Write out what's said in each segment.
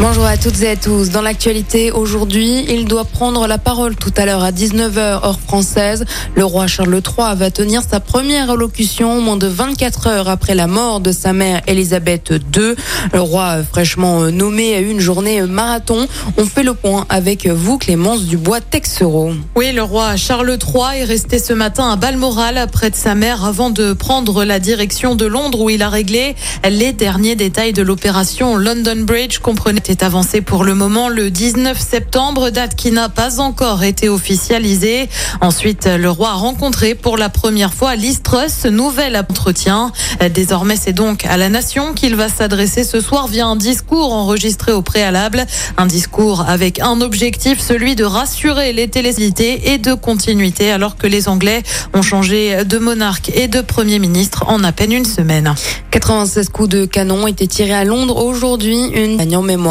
Bonjour à toutes et à tous. Dans l'actualité, aujourd'hui, il doit prendre la parole tout à l'heure à 19h heure française. Le roi Charles III va tenir sa première allocution moins de 24 heures après la mort de sa mère Elisabeth II. Le roi fraîchement nommé a eu une journée marathon. On fait le point avec vous, Clémence Dubois-Texero. Oui, le roi Charles III est resté ce matin à Balmoral près de sa mère avant de prendre la direction de Londres où il a réglé les derniers détails de l'opération London Bridge comprenait est avancé pour le moment le 19 septembre, date qui n'a pas encore été officialisée. Ensuite, le roi a rencontré pour la première fois Liz Truss, nouvel entretien. Désormais, c'est donc à la nation qu'il va s'adresser ce soir via un discours enregistré au préalable. Un discours avec un objectif, celui de rassurer les télésités et de continuité alors que les Anglais ont changé de monarque et de premier ministre en à peine une semaine. 96 coups de canon étaient tirés à Londres aujourd'hui, une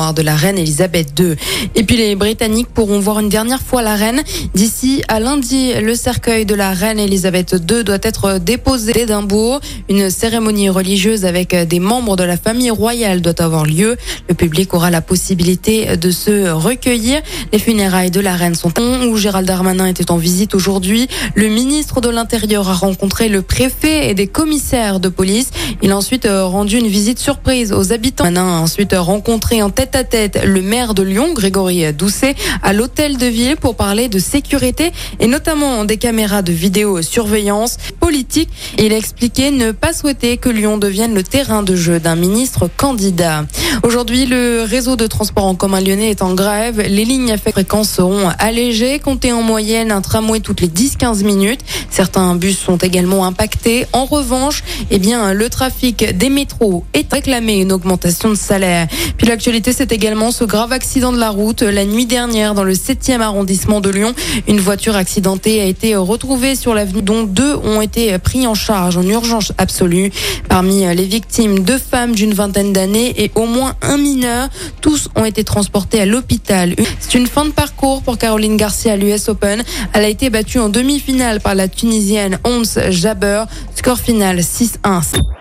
de la reine Elisabeth II. Et puis les Britanniques pourront voir une dernière fois la reine. D'ici à lundi, le cercueil de la reine Elisabeth II doit être déposé à Édimbourg. Une cérémonie religieuse avec des membres de la famille royale doit avoir lieu. Le public aura la possibilité de se recueillir. Les funérailles de la reine sont où Gérald Darmanin était en visite aujourd'hui. Le ministre de l'Intérieur a rencontré le préfet et des commissaires de police. Il a ensuite rendu une visite surprise aux habitants. Darmanin a ensuite rencontré en tête à tête le maire de Lyon, Grégory Doucet, à l'hôtel de ville pour parler de sécurité et notamment des caméras de vidéosurveillance politique. Il a expliqué ne pas souhaiter que Lyon devienne le terrain de jeu d'un ministre candidat. Aujourd'hui, le réseau de transport en commun lyonnais est en grève. Les lignes à faible fréquence seront allégées. Comptez en moyenne un tramway toutes les 10-15 minutes. Certains bus sont également impactés. En revanche, eh bien, le trafic des métros est réclamé une augmentation de salaire. Puis l'actualité, c'est également ce grave accident de la route la nuit dernière dans le 7e arrondissement de Lyon. Une voiture accidentée a été retrouvée sur l'avenue dont deux ont été pris en charge en urgence absolue. Parmi les victimes, deux femmes d'une vingtaine d'années et au moins un mineur. Tous ont été transportés à l'hôpital. C'est une fin de parcours pour Caroline Garcia à l'US Open. Elle a été battue en demi-finale par la Tunisienne Ons Jabber. Score final 6-1.